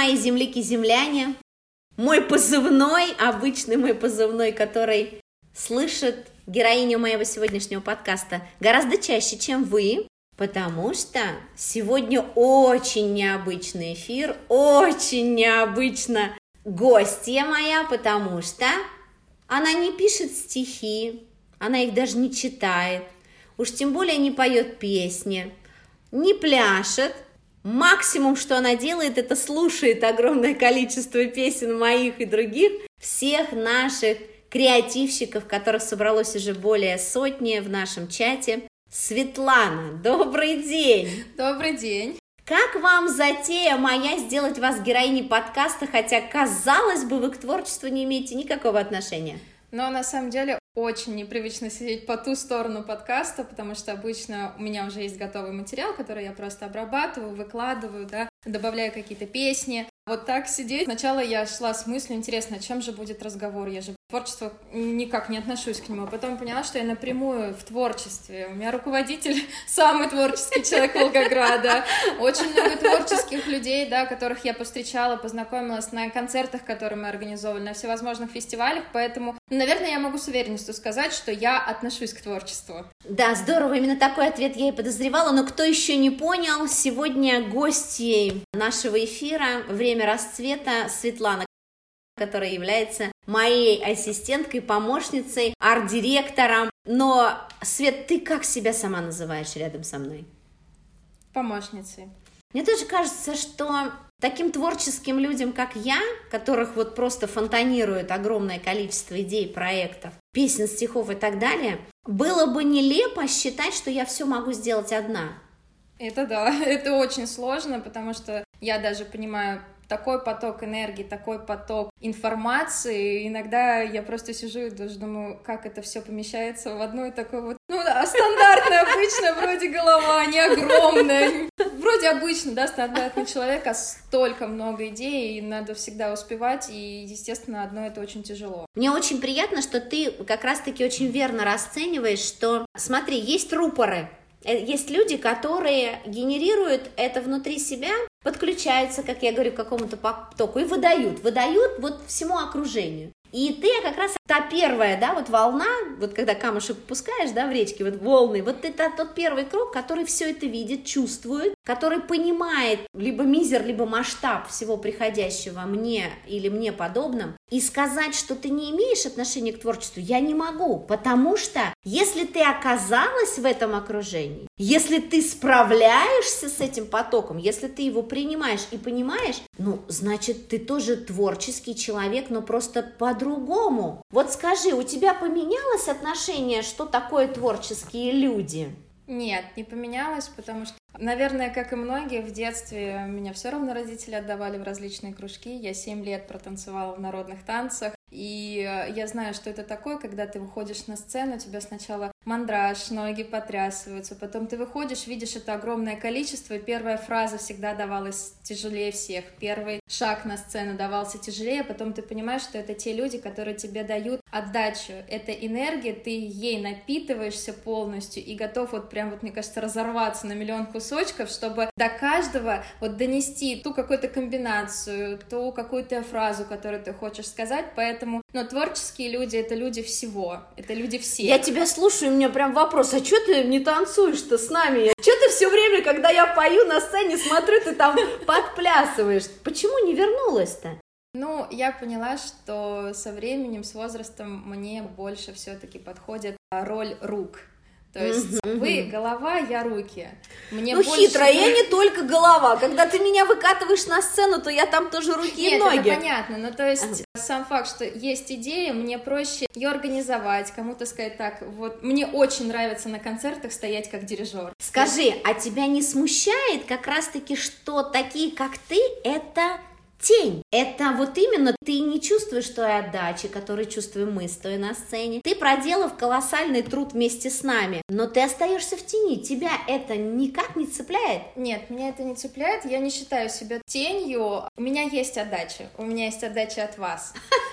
Мои земляки-земляне, мой позывной, обычный мой позывной, который слышит героиня моего сегодняшнего подкаста гораздо чаще, чем вы, потому что сегодня очень необычный эфир, очень необычно гостья моя, потому что она не пишет стихи, она их даже не читает, уж тем более не поет песни, не пляшет, Максимум, что она делает, это слушает огромное количество песен моих и других, всех наших креативщиков, которых собралось уже более сотни в нашем чате. Светлана, добрый день! Добрый день! Как вам затея моя сделать вас героиней подкаста, хотя, казалось бы, вы к творчеству не имеете никакого отношения? Но на самом деле очень непривычно сидеть по ту сторону подкаста, потому что обычно у меня уже есть готовый материал, который я просто обрабатываю, выкладываю, да, добавляю какие-то песни. Вот так сидеть. Сначала я шла с мыслью, интересно, о чем же будет разговор? Я же творчество никак не отношусь к нему. А потом поняла, что я напрямую в творчестве. У меня руководитель самый творческий человек Волгограда. Очень много творческих людей, да, которых я повстречала, познакомилась на концертах, которые мы организовывали, на всевозможных фестивалях. Поэтому, наверное, я могу с уверенностью сказать, что я отношусь к творчеству. Да, здорово. Именно такой ответ я и подозревала. Но кто еще не понял, сегодня гостьей нашего эфира «Время расцвета» Светлана, которая является моей ассистенткой, помощницей, арт-директором. Но, Свет, ты как себя сама называешь рядом со мной? Помощницей. Мне тоже кажется, что таким творческим людям, как я, которых вот просто фонтанирует огромное количество идей, проектов, песен, стихов и так далее, было бы нелепо считать, что я все могу сделать одна. Это да, это очень сложно, потому что я даже понимаю такой поток энергии, такой поток информации. Иногда я просто сижу и даже думаю, как это все помещается в одну и такую вот, ну да, стандартная, обычная вроде голова, не огромная. Вроде обычно, да, стандартный человек, а столько много идей, и надо всегда успевать, и, естественно, одно это очень тяжело. Мне очень приятно, что ты как раз-таки очень верно расцениваешь, что, смотри, есть рупоры, есть люди, которые генерируют это внутри себя, подключаются, как я говорю, к какому-то потоку и выдают, выдают вот всему окружению. И ты как раз та первая, да, вот волна, вот когда камушек пускаешь, да, в речке, вот волны, вот это тот первый круг, который все это видит, чувствует, который понимает либо мизер, либо масштаб всего приходящего мне или мне подобным, и сказать, что ты не имеешь отношения к творчеству, я не могу, потому что если ты оказалась в этом окружении, если ты справляешься с этим потоком, если ты его принимаешь и понимаешь, ну, значит, ты тоже творческий человек, но просто по-другому. Вот скажи, у тебя поменялось отношение, что такое творческие люди? Нет, не поменялось, потому что, наверное, как и многие, в детстве меня все равно родители отдавали в различные кружки. Я семь лет протанцевала в народных танцах. И э, я знаю, что это такое, когда ты выходишь на сцену, тебя сначала мандраж, ноги потрясываются, потом ты выходишь, видишь это огромное количество, и первая фраза всегда давалась тяжелее всех, первый шаг на сцену давался тяжелее, потом ты понимаешь, что это те люди, которые тебе дают отдачу, это энергия, ты ей напитываешься полностью и готов вот прям вот, мне кажется, разорваться на миллион кусочков, чтобы до каждого вот донести ту какую-то комбинацию, ту какую-то фразу, которую ты хочешь сказать, поэтому, но творческие люди — это люди всего, это люди все. Я тебя слушаю, у меня прям вопрос, а что ты не танцуешь-то с нами? Что ты все время, когда я пою на сцене, смотрю, ты там подплясываешь? Почему не вернулась-то? Ну, я поняла, что со временем, с возрастом мне больше все-таки подходит роль рук. То есть mm-hmm. вы голова, я руки. Мне ну, больше... хитрая, я не только голова. Когда ты меня выкатываешь на сцену, то я там тоже руки Нет, и ноги. это понятно. Ну, то есть ага. сам факт, что есть идея, мне проще ее организовать, кому-то сказать так, вот, мне очень нравится на концертах стоять как дирижер. Скажи, а тебя не смущает как раз-таки, что такие, как ты, это тень. Это вот именно ты не чувствуешь той отдачи, которую чувствуем мы, стоя на сцене. Ты проделав колоссальный труд вместе с нами, но ты остаешься в тени. Тебя это никак не цепляет? Нет, меня это не цепляет. Я не считаю себя тенью. У меня есть отдача. У меня есть отдача от вас.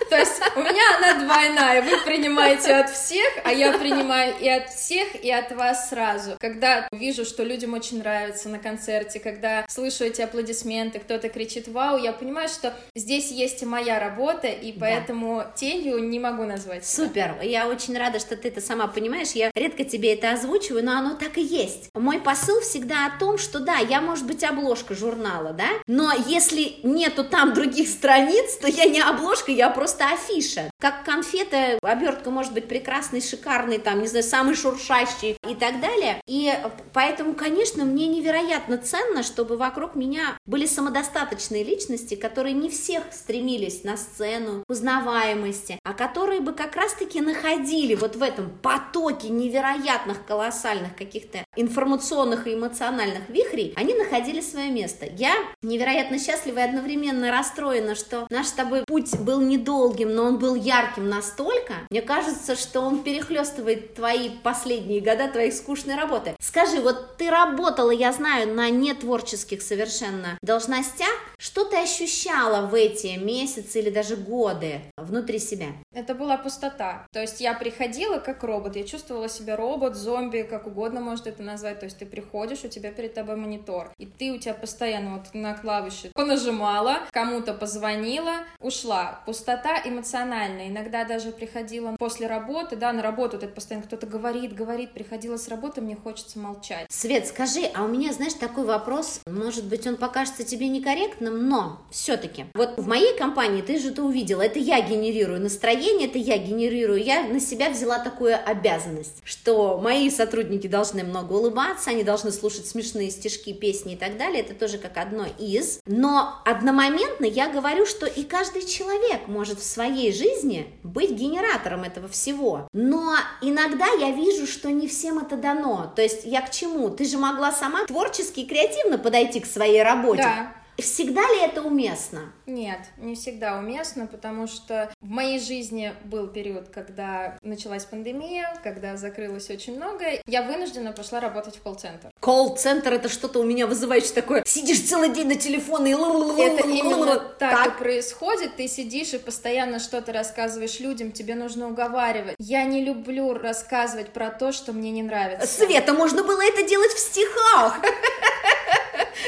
То есть у меня она двойная. Вы принимаете от всех, а я принимаю и от всех, и от вас сразу. Когда вижу, что людям очень нравится на концерте, когда слышу эти аплодисменты, кто-то кричит «Вау!», я понимаю, что здесь есть и моя работа, и поэтому да. тенью не могу назвать. Супер! Я очень рада, что ты это сама понимаешь. Я редко тебе это озвучиваю, но оно так и есть. Мой посыл всегда о том, что да, я, может быть, обложка журнала, да, но если нету там других страниц, то я не обложка, я просто афиша. Как конфета, обертка может быть прекрасной, шикарной, там, не знаю, самый шуршащий и так далее. И поэтому, конечно, мне невероятно ценно, чтобы вокруг меня были самодостаточные личности, которые не всех стремились на сцену, узнаваемости, а которые бы как раз-таки находили вот в этом потоке невероятных, колоссальных каких-то информационных и эмоциональных вихрей, они находили свое место. Я невероятно счастлива и одновременно расстроена, что наш с тобой путь был недолгим, но он был ярким настолько, мне кажется, что он перехлестывает твои последние года твоей скучной работы. Скажи, вот ты работала, я знаю, на нетворческих совершенно должностях, что ты ощущала в эти месяцы или даже годы внутри себя? Это была пустота. То есть я приходила как робот, я чувствовала себя робот, зомби, как угодно может это назвать. То есть ты приходишь, у тебя перед тобой монитор, и ты у тебя постоянно вот на клавиши понажимала, кому-то позвонила, ушла. Пустота эмоциональная. Иногда даже приходила после работы, да, на работу, это постоянно кто-то говорит, говорит, приходила с работы, мне хочется молчать. Свет, скажи, а у меня, знаешь, такой вопрос, может быть, он покажется тебе некорректным, но все-таки, вот в моей компании ты же это увидела, это я генерирую настроение, это я генерирую, я на себя взяла такую обязанность, что мои сотрудники должны много улыбаться, они должны слушать смешные стишки, песни и так далее, это тоже как одно из, но одномоментно я говорю, что и каждый человек может в своей жизни быть генератором этого всего, но иногда я вижу, что не всем это дано, то есть я к чему? Ты же могла сама творчески и креативно подойти к своей работе. Да. Всегда ли это уместно? Нет, не всегда уместно, потому что в моей жизни был период, когда началась пандемия, когда закрылось очень многое. Я вынуждена пошла работать в колл-центр. Колл-центр это что-то у меня вызывающее такое. Сидишь целый день на телефоне и Это именно так и происходит. Ты сидишь и постоянно что-то рассказываешь людям, тебе нужно уговаривать. Я не люблю рассказывать про то, что мне не нравится. Света, можно было это делать в стихах.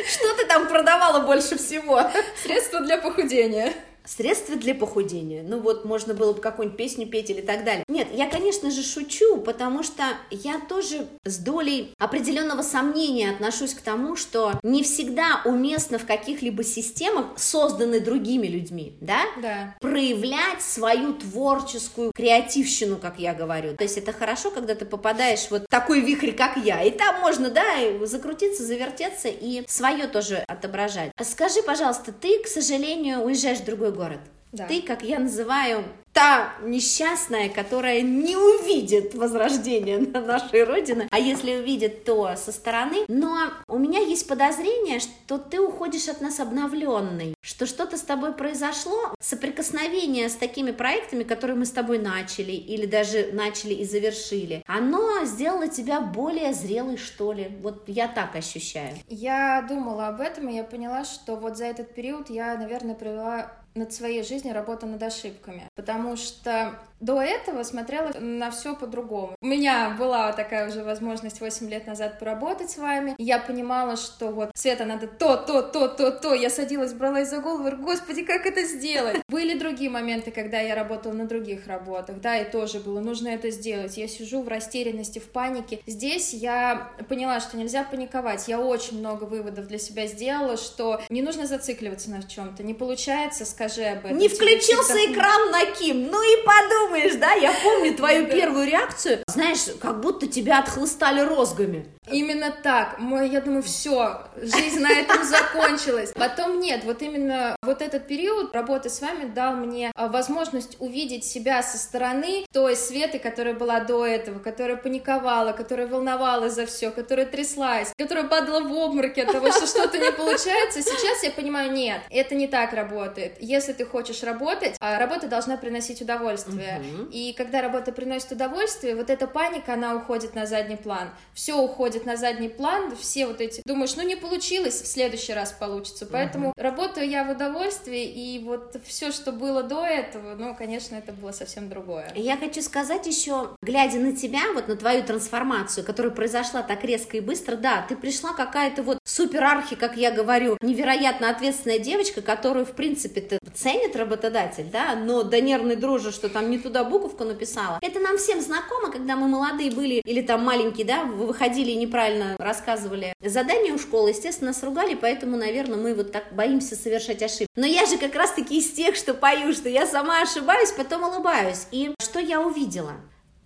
Что ты там продавала больше всего? Средства для похудения. Средства для похудения. Ну вот, можно было бы какую-нибудь песню петь или так далее. Нет, я, конечно же, шучу, потому что я тоже с долей определенного сомнения отношусь к тому, что не всегда уместно в каких-либо системах, созданных другими людьми, да, да. проявлять свою творческую креативщину, как я говорю. То есть это хорошо, когда ты попадаешь вот в такой вихрь, как я, и там можно, да, закрутиться, завертеться и свое тоже отображать. Скажи, пожалуйста, ты, к сожалению, уезжаешь в другой город. Да. Ты, как я называю, та несчастная, которая не увидит возрождение на нашей Родине, а если увидит, то со стороны. Но у меня есть подозрение, что ты уходишь от нас обновленный, что что-то с тобой произошло, соприкосновение с такими проектами, которые мы с тобой начали или даже начали и завершили, оно сделало тебя более зрелой, что ли. Вот я так ощущаю. Я думала об этом, и я поняла, что вот за этот период я, наверное, провела над своей жизнью работа над ошибками. Потому что до этого смотрела на все по-другому. У меня была такая уже возможность 8 лет назад поработать с вами. Я понимала, что вот, Света, надо то, то, то, то, то. Я садилась, бралась за голову, говорю, господи, как это сделать? Были другие моменты, когда я работала на других работах, да, и тоже было, нужно это сделать. Я сижу в растерянности, в панике. Здесь я поняла, что нельзя паниковать. Я очень много выводов для себя сделала, что не нужно зацикливаться на чем-то. Не получается, скажи об этом. Не включился всегда... экран на Ким, ну и подумаешь, да, я помню твою первую реакцию, знаешь, как будто тебя отхлыстали розгами. Именно так. Мой, я думаю, все, жизнь на этом закончилась. Потом нет, вот именно вот этот период работы с вами дал мне а, возможность увидеть себя со стороны той Светы, которая была до этого, которая паниковала, которая волновалась за все, которая тряслась, которая падала в обмороке от того, что что-то не получается. Сейчас я понимаю, нет, это не так работает. Если ты хочешь работать, а, работа должна приносить удовольствие. И когда работа приносит удовольствие, вот эта паника, она уходит на задний план. Все уходит на задний план, все вот эти... Думаешь, ну не получилось, в следующий раз получится. Поэтому работаю я в удовольствии, и вот все, что было до этого, ну, конечно, это было совсем другое. Я хочу сказать еще, глядя на тебя, вот на твою трансформацию, которая произошла так резко и быстро, да, ты пришла какая-то вот суперархи, как я говорю, невероятно ответственная девочка, которую, в принципе, ценит работодатель, да, но до нервной дрожи, что там не туда буковку написала. Это нам всем знакомо, когда мы молодые были или там маленькие, да, выходили и неправильно рассказывали задание у школы, естественно, нас ругали, поэтому, наверное, мы вот так боимся совершать ошибки. Но я же как раз-таки из тех, что пою, что я сама ошибаюсь, потом улыбаюсь. И что я увидела?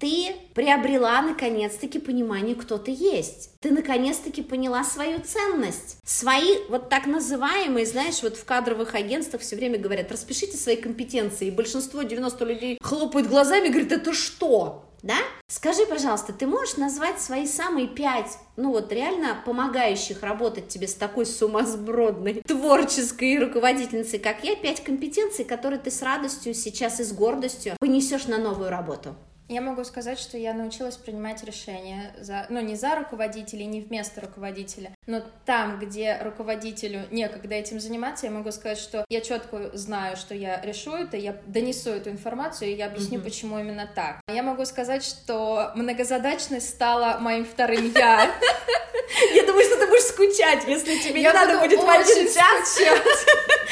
Ты приобрела наконец-таки понимание, кто ты есть. Ты наконец-таки поняла свою ценность. Свои вот так называемые, знаешь, вот в кадровых агентствах все время говорят, распишите свои компетенции. И большинство, 90 людей хлопают глазами и говорят, это что? Да? Скажи, пожалуйста, ты можешь назвать свои самые пять, ну вот реально помогающих работать тебе с такой сумасбродной творческой руководительницей, как я, пять компетенций, которые ты с радостью сейчас и с гордостью понесешь на новую работу? Я могу сказать, что я научилась принимать решения, за, ну, не за руководителя, не вместо руководителя, но там, где руководителю некогда этим заниматься, я могу сказать, что я четко знаю, что я решу это, я донесу эту информацию, и я объясню, mm-hmm. почему именно так. Я могу сказать, что многозадачность стала моим вторым «я». Я думаю, что ты будешь скучать, если тебе не надо будет в один час.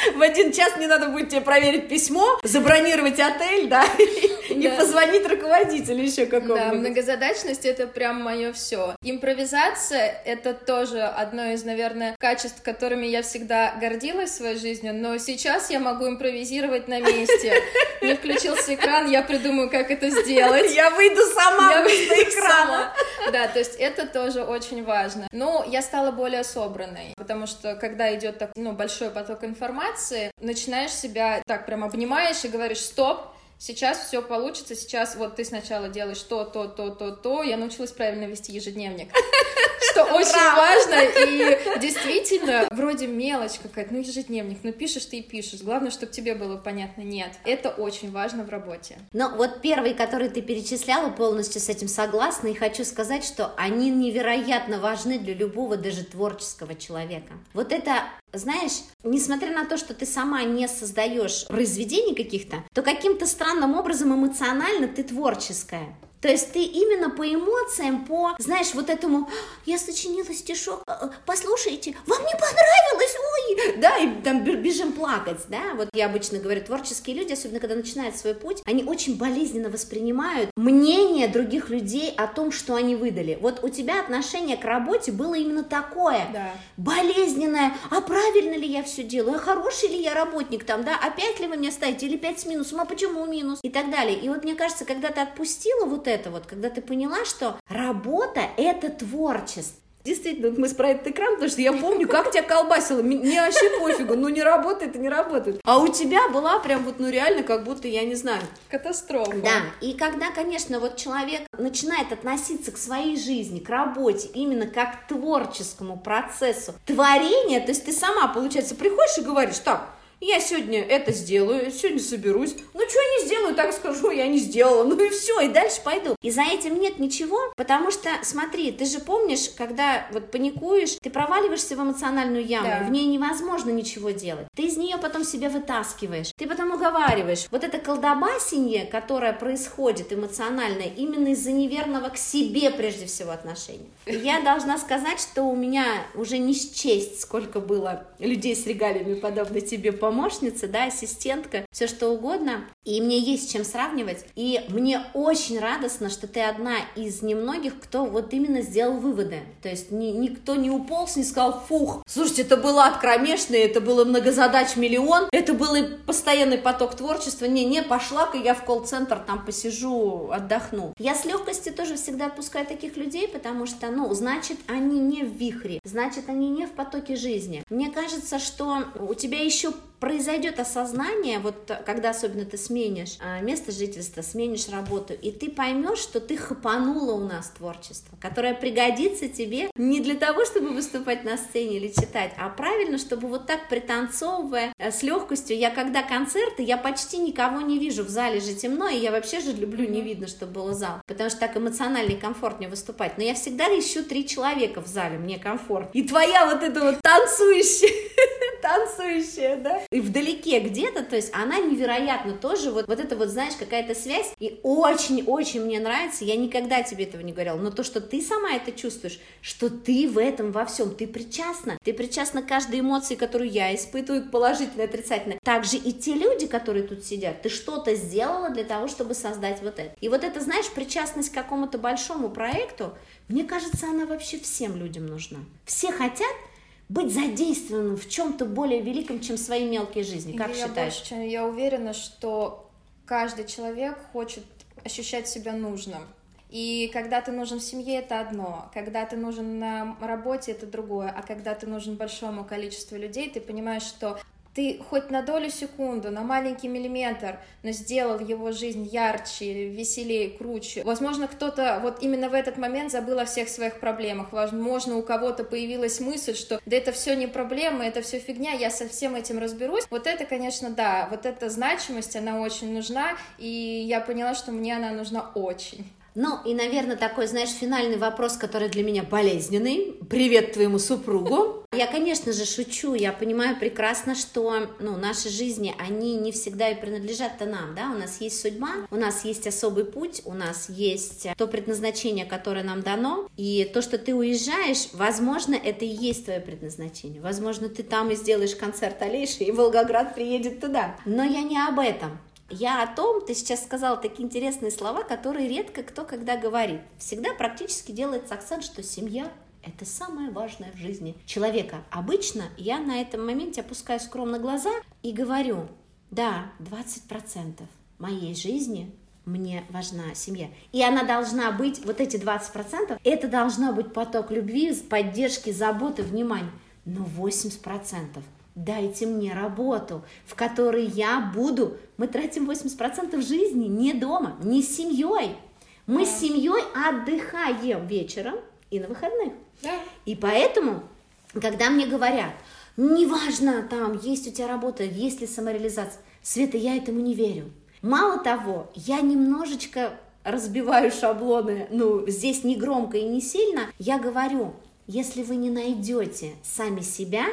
В один час не надо будет тебе проверить письмо, забронировать отель, да, и позвонить руководителю еще какому-нибудь. Да, многозадачность — это прям мое все. Импровизация — это тоже одно из, наверное, качеств, которыми я всегда гордилась в своей жизни, но сейчас я могу импровизировать на месте. Не включился экран, я придумаю, как это сделать. Я выйду сама я выйду экрана. Да, то есть это тоже очень важно. Но я стала более собранной, потому что когда идет так, ну, большой поток информации, начинаешь себя так прям обнимаешь и говоришь, стоп, сейчас все получится, сейчас вот ты сначала делаешь то, то, то, то, то. Я научилась правильно вести ежедневник, что очень важно, и действительно, вроде мелочь какая-то, ну ежедневник, ну пишешь ты и пишешь, главное, чтобы тебе было понятно, нет, это очень важно в работе. Но вот первый, который ты перечисляла, полностью с этим согласна, и хочу сказать, что они невероятно важны для любого, даже творческого человека. Вот это знаешь, несмотря на то, что ты сама не создаешь произведений каких-то, то каким-то странным образом эмоционально ты творческая. То есть ты именно по эмоциям, по, знаешь, вот этому, я сочинила стишок, э, э, послушайте, вам не понравилось, ой, да, и там бежим плакать, да, вот я обычно говорю, творческие люди, особенно когда начинают свой путь, они очень болезненно воспринимают мнение других людей о том, что они выдали. Вот у тебя отношение к работе было именно такое, да. болезненное, а правильно ли я все делаю, а хороший ли я работник там, да, опять ли вы мне ставите, или пять с минусом, а почему минус, и так далее. И вот мне кажется, когда ты отпустила вот это вот, когда ты поняла, что работа — это творчество. Действительно, вот мы про этот экран, потому что я помню, как тебя колбасило. Мне вообще пофигу, ну не работает и не работает. А у тебя была прям вот, ну реально, как будто, я не знаю. Катастрофа. Да, и когда, конечно, вот человек начинает относиться к своей жизни, к работе, именно как к творческому процессу творения, то есть ты сама, получается, приходишь и говоришь, так, я сегодня это сделаю, сегодня соберусь. Ну, что не сделаю, так скажу, я не сделала. Ну и все, и дальше пойду. И за этим нет ничего, потому что, смотри, ты же помнишь, когда вот паникуешь, ты проваливаешься в эмоциональную яму, да. в ней невозможно ничего делать. Ты из нее потом себя вытаскиваешь, ты потом уговариваешь. Вот это колдобасенье, которое происходит эмоциональное, именно из-за неверного к себе прежде всего отношения. Я должна сказать, что у меня уже не счесть, сколько было людей с регалиями подобно тебе по помощница, да, ассистентка, все что угодно. И мне есть чем сравнивать. И мне очень радостно, что ты одна из немногих, кто вот именно сделал выводы. То есть ни, никто не уполз, не сказал, фух, слушайте, это было ад это было многозадач миллион, это был постоянный поток творчества. Не, не, пошла-ка я в колл-центр, там посижу, отдохну. Я с легкостью тоже всегда отпускаю таких людей, потому что, ну, значит, они не в вихре, значит, они не в потоке жизни. Мне кажется, что у тебя еще произойдет осознание, вот когда особенно ты сменишь а, место жительства, сменишь работу, и ты поймешь, что ты хапанула у нас творчество, которое пригодится тебе не для того, чтобы выступать на сцене или читать, а правильно, чтобы вот так пританцовывая э, с легкостью, я когда концерты, я почти никого не вижу, в зале же темно, и я вообще же люблю не видно, чтобы было зал, потому что так эмоционально и комфортнее выступать, но я всегда ищу три человека в зале, мне комфорт, и твоя вот эта вот танцующая, танцующая, да, и вдалеке где-то, то есть она невероятно тоже, вот, вот это вот, знаешь, какая-то связь, и очень-очень мне нравится, я никогда тебе этого не говорила, но то, что ты сама это чувствуешь, что ты в этом во всем, ты причастна, ты причастна к каждой эмоции, которую я испытываю, положительной, отрицательной, также и те люди, которые тут сидят, ты что-то сделала для того, чтобы создать вот это. И вот это, знаешь, причастность к какому-то большому проекту, мне кажется, она вообще всем людям нужна. Все хотят быть задействованным в чем-то более великом, чем свои мелкие жизни. Как я считаешь? Больше, я уверена, что каждый человек хочет ощущать себя нужным. И когда ты нужен в семье, это одно, когда ты нужен на работе, это другое, а когда ты нужен большому количеству людей, ты понимаешь, что ты хоть на долю секунду, на маленький миллиметр, но сделал его жизнь ярче, веселее, круче. Возможно, кто-то вот именно в этот момент забыл о всех своих проблемах. Возможно, у кого-то появилась мысль, что да это все не проблема, это все фигня, я со всем этим разберусь. Вот это, конечно, да, вот эта значимость, она очень нужна, и я поняла, что мне она нужна очень. Ну, и, наверное, такой, знаешь, финальный вопрос, который для меня болезненный. Привет твоему супругу. Я, конечно же, шучу. Я понимаю прекрасно, что ну, наши жизни, они не всегда и принадлежат-то нам, да? У нас есть судьба, у нас есть особый путь, у нас есть то предназначение, которое нам дано. И то, что ты уезжаешь, возможно, это и есть твое предназначение. Возможно, ты там и сделаешь концерт Алиши, и Волгоград приедет туда. Но я не об этом. Я о том, ты сейчас сказала такие интересные слова, которые редко кто когда говорит. Всегда практически делается акцент, что семья это самое важное в жизни человека. Обычно я на этом моменте опускаю скромно глаза и говорю, да, 20% моей жизни мне важна семья. И она должна быть, вот эти 20%, это должна быть поток любви, поддержки, заботы, внимания. Но 80% Дайте мне работу, в которой я буду. Мы тратим 80% жизни не дома, не с семьей. Мы да. с семьей отдыхаем вечером и на выходных. Да. И поэтому, когда мне говорят, неважно, там, есть у тебя работа, есть ли самореализация, Света, я этому не верю. Мало того, я немножечко разбиваю шаблоны, ну, здесь не громко и не сильно, я говорю, если вы не найдете сами себя,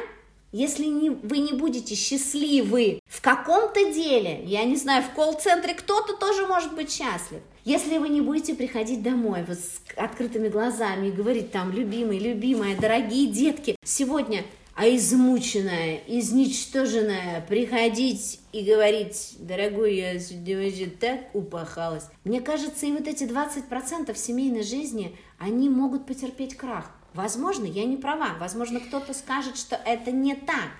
если не, вы не будете счастливы в каком-то деле, я не знаю, в колл-центре кто-то тоже может быть счастлив. Если вы не будете приходить домой вот с открытыми глазами и говорить там, любимый, любимая, дорогие детки, сегодня а измученная, изничтоженная, приходить и говорить, дорогой, я сегодня так упахалась. Мне кажется, и вот эти 20% семейной жизни, они могут потерпеть крах. Возможно, я не права. Возможно, кто-то скажет, что это не так.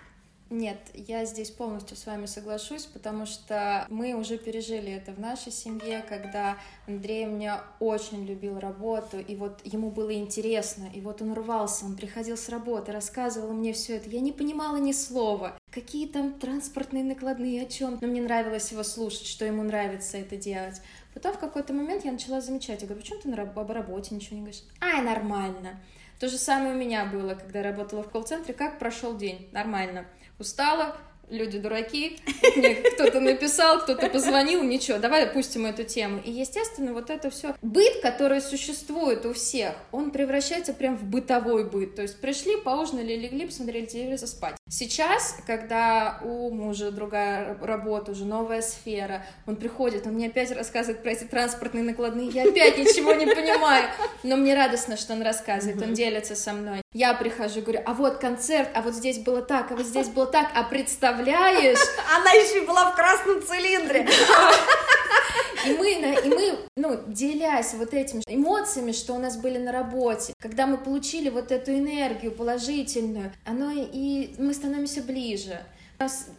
Нет, я здесь полностью с вами соглашусь, потому что мы уже пережили это в нашей семье, когда Андрей мне очень любил работу, и вот ему было интересно, и вот он рвался, он приходил с работы, рассказывал мне все это, я не понимала ни слова, какие там транспортные накладные, о чем, но мне нравилось его слушать, что ему нравится это делать. Потом в какой-то момент я начала замечать, я говорю, почему ты об работе ничего не говоришь? Ай, нормально. То же самое у меня было, когда работала в колл-центре. Как прошел день? Нормально. Устала, люди дураки, мне кто-то написал, кто-то позвонил, ничего, давай опустим эту тему. И, естественно, вот это все быт, который существует у всех, он превращается прям в бытовой быт. То есть пришли, поужинали, легли, посмотрели телевизор, спать. Сейчас, когда у мужа другая работа, уже новая сфера, он приходит, он мне опять рассказывает про эти транспортные накладные, я опять ничего не понимаю, но мне радостно, что он рассказывает, он делится со мной. Я прихожу, говорю, а вот концерт, а вот здесь было так, а вот здесь было так, а представляешь, представляешь? Она еще была в красном цилиндре. И мы, и мы, ну, делясь вот этими эмоциями, что у нас были на работе, когда мы получили вот эту энергию положительную, оно и мы становимся ближе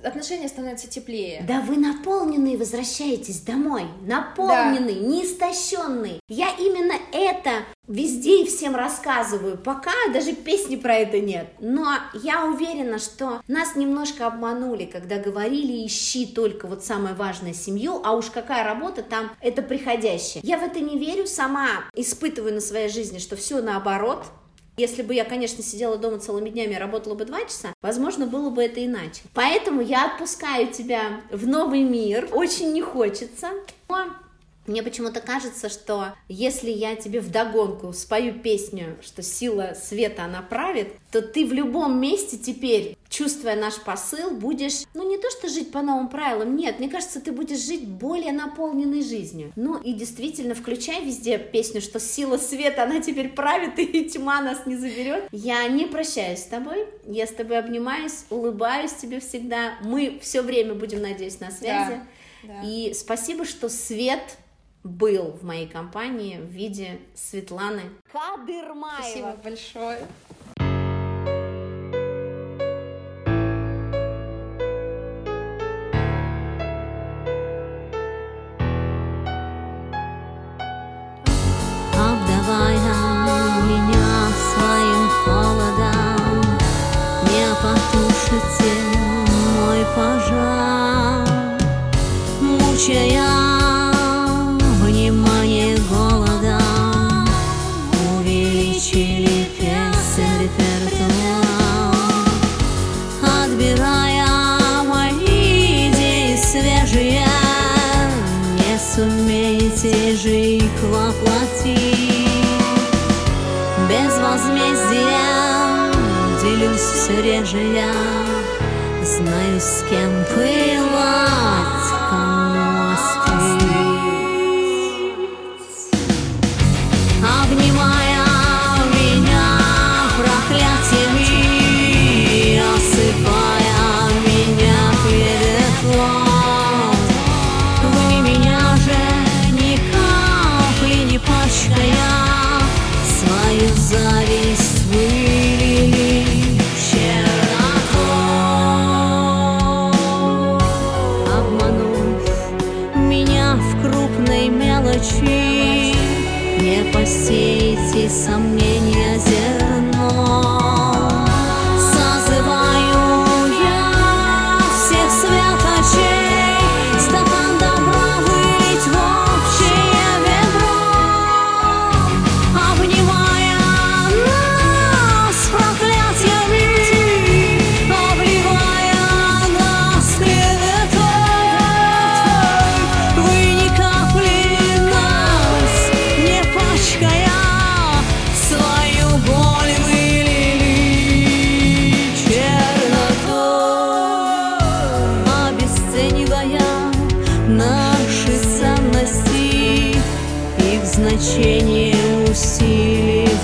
отношения становятся теплее. Да вы наполненные возвращаетесь домой, наполненные, да. неистощенные. Я именно это везде и всем рассказываю, пока даже песни про это нет. Но я уверена, что нас немножко обманули, когда говорили ищи только вот самое важное семью, а уж какая работа там, это приходящее. Я в это не верю, сама испытываю на своей жизни, что все наоборот, если бы я, конечно, сидела дома целыми днями и работала бы два часа, возможно, было бы это иначе. Поэтому я отпускаю тебя в новый мир. Очень не хочется. Но мне почему-то кажется, что если я тебе вдогонку спою песню, что сила света, она правит, то ты в любом месте теперь, чувствуя наш посыл, будешь, ну не то что жить по новым правилам, нет, мне кажется, ты будешь жить более наполненной жизнью. Ну и действительно, включай везде песню, что сила света, она теперь правит, и тьма нас не заберет. Я не прощаюсь с тобой, я с тобой обнимаюсь, улыбаюсь тебе всегда. Мы все время будем, надеюсь, на связи. Да, да. И спасибо, что свет был в моей компании в виде Светланы Кадырмаева. Спасибо большое. мой пожар, мучая реже я знаю, с кем пылать,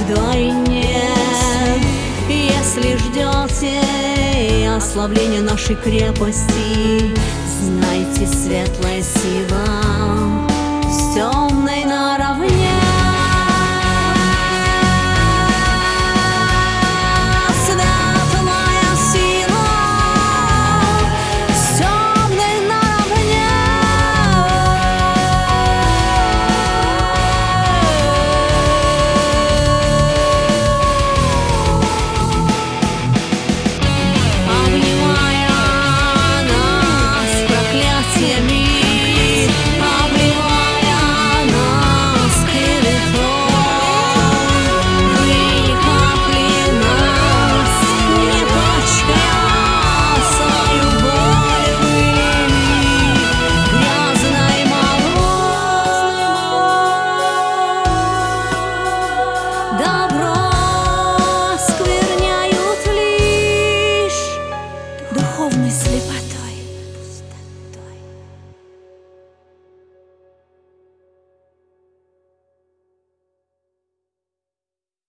вдвойне. Если ждете ослабления нашей крепости Знайте, светлая сила с темной наравне